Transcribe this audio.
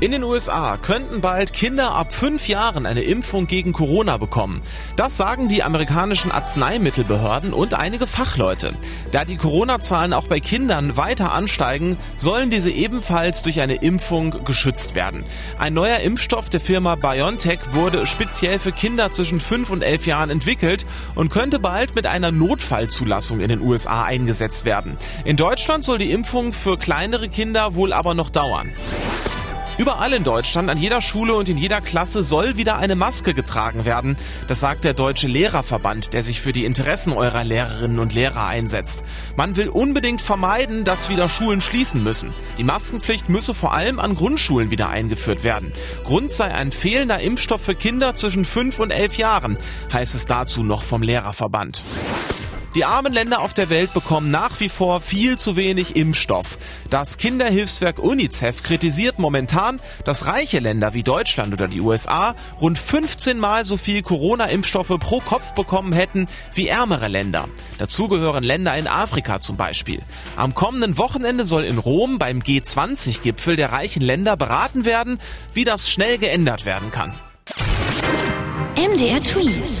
In den USA könnten bald Kinder ab fünf Jahren eine Impfung gegen Corona bekommen. Das sagen die amerikanischen Arzneimittelbehörden und einige Fachleute. Da die Corona-Zahlen auch bei Kindern weiter ansteigen, sollen diese ebenfalls durch eine Impfung geschützt werden. Ein neuer Impfstoff der Firma BioNTech wurde speziell für Kinder zwischen fünf und elf Jahren entwickelt und könnte bald mit einer Notfallzulassung in den USA eingesetzt werden. In Deutschland soll die Impfung für kleinere Kinder wohl aber noch dauern. Überall in Deutschland, an jeder Schule und in jeder Klasse soll wieder eine Maske getragen werden. Das sagt der Deutsche Lehrerverband, der sich für die Interessen eurer Lehrerinnen und Lehrer einsetzt. Man will unbedingt vermeiden, dass wieder Schulen schließen müssen. Die Maskenpflicht müsse vor allem an Grundschulen wieder eingeführt werden. Grund sei ein fehlender Impfstoff für Kinder zwischen 5 und 11 Jahren, heißt es dazu noch vom Lehrerverband. Die armen Länder auf der Welt bekommen nach wie vor viel zu wenig Impfstoff. Das Kinderhilfswerk UNICEF kritisiert momentan, dass reiche Länder wie Deutschland oder die USA rund 15 Mal so viel Corona-Impfstoffe pro Kopf bekommen hätten wie ärmere Länder. Dazu gehören Länder in Afrika zum Beispiel. Am kommenden Wochenende soll in Rom beim G20-Gipfel der reichen Länder beraten werden, wie das schnell geändert werden kann. MDR Twins.